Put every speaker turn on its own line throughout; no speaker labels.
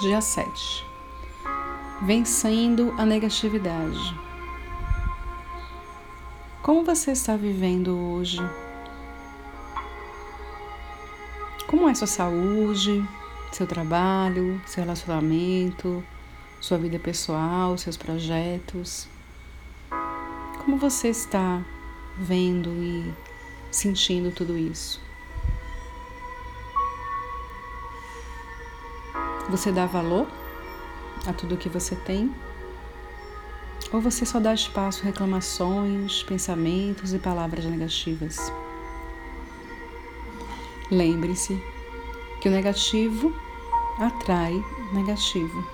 dia 7. Vencendo a negatividade. Como você está vivendo hoje? Como é sua saúde, seu trabalho, seu relacionamento, sua vida pessoal, seus projetos? Como você está vendo e sentindo tudo isso? Você dá valor a tudo que você tem? Ou você só dá espaço a reclamações, pensamentos e palavras negativas? Lembre-se que o negativo atrai negativo.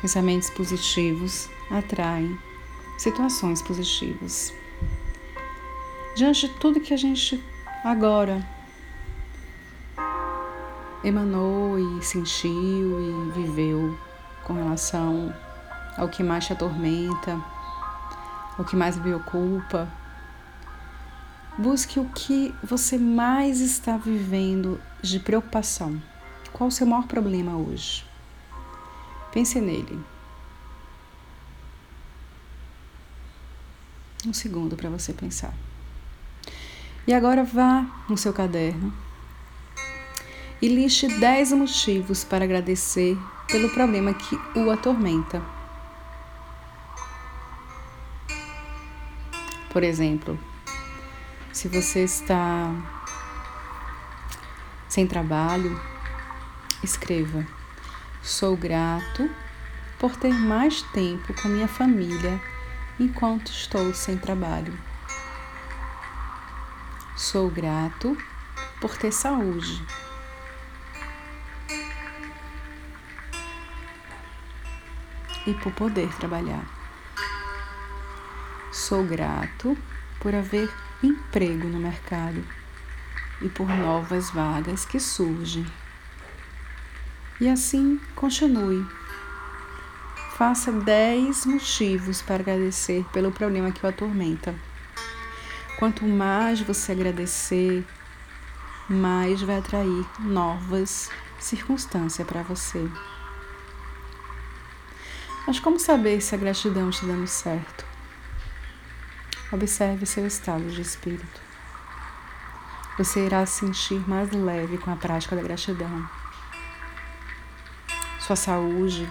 Pensamentos positivos atraem situações positivas. Diante de tudo que a gente agora emanou e sentiu e viveu com relação ao que mais te atormenta, ao que mais me preocupa. Busque o que você mais está vivendo de preocupação. Qual o seu maior problema hoje? Pense nele. Um segundo para você pensar. E agora vá no seu caderno e liste 10 motivos para agradecer pelo problema que o atormenta. Por exemplo, se você está sem trabalho, escreva: Sou grato por ter mais tempo com minha família enquanto estou sem trabalho. Sou grato por ter saúde e por poder trabalhar. Sou grato por haver emprego no mercado e por novas vagas que surgem. E assim continue. Faça 10 motivos para agradecer pelo problema que o atormenta. Quanto mais você agradecer, mais vai atrair novas circunstâncias para você. Mas como saber se a gratidão está dando certo? Observe seu estado de espírito. Você irá se sentir mais leve com a prática da gratidão. Sua saúde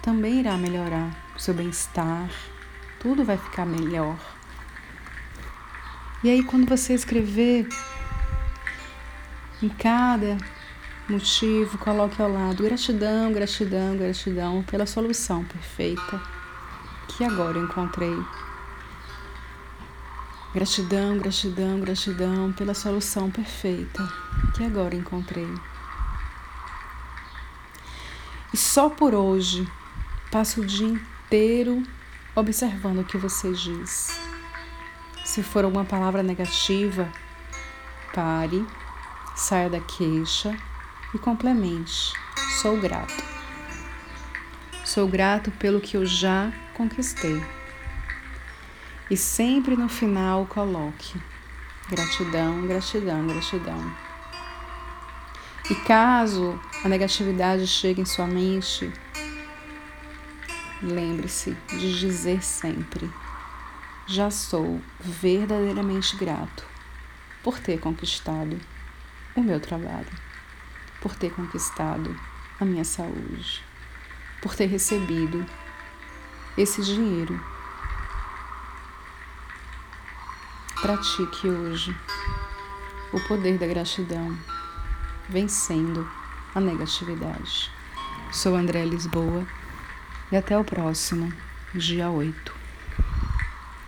também irá melhorar, seu bem-estar, tudo vai ficar melhor. E aí, quando você escrever em cada motivo, coloque ao lado gratidão, gratidão, gratidão pela solução perfeita que agora encontrei. Gratidão, gratidão, gratidão pela solução perfeita que agora encontrei. E só por hoje passo o dia inteiro observando o que você diz. Se for alguma palavra negativa, pare, saia da queixa e complemente: sou grato. Sou grato pelo que eu já conquistei. E sempre no final coloque: gratidão, gratidão, gratidão. E caso a negatividade chegue em sua mente, lembre-se de dizer sempre: já sou verdadeiramente grato por ter conquistado o meu trabalho por ter conquistado a minha saúde, por ter recebido esse dinheiro. Pratique hoje o poder da gratidão, vencendo a negatividade. Sou André Lisboa e até o próximo, dia 8.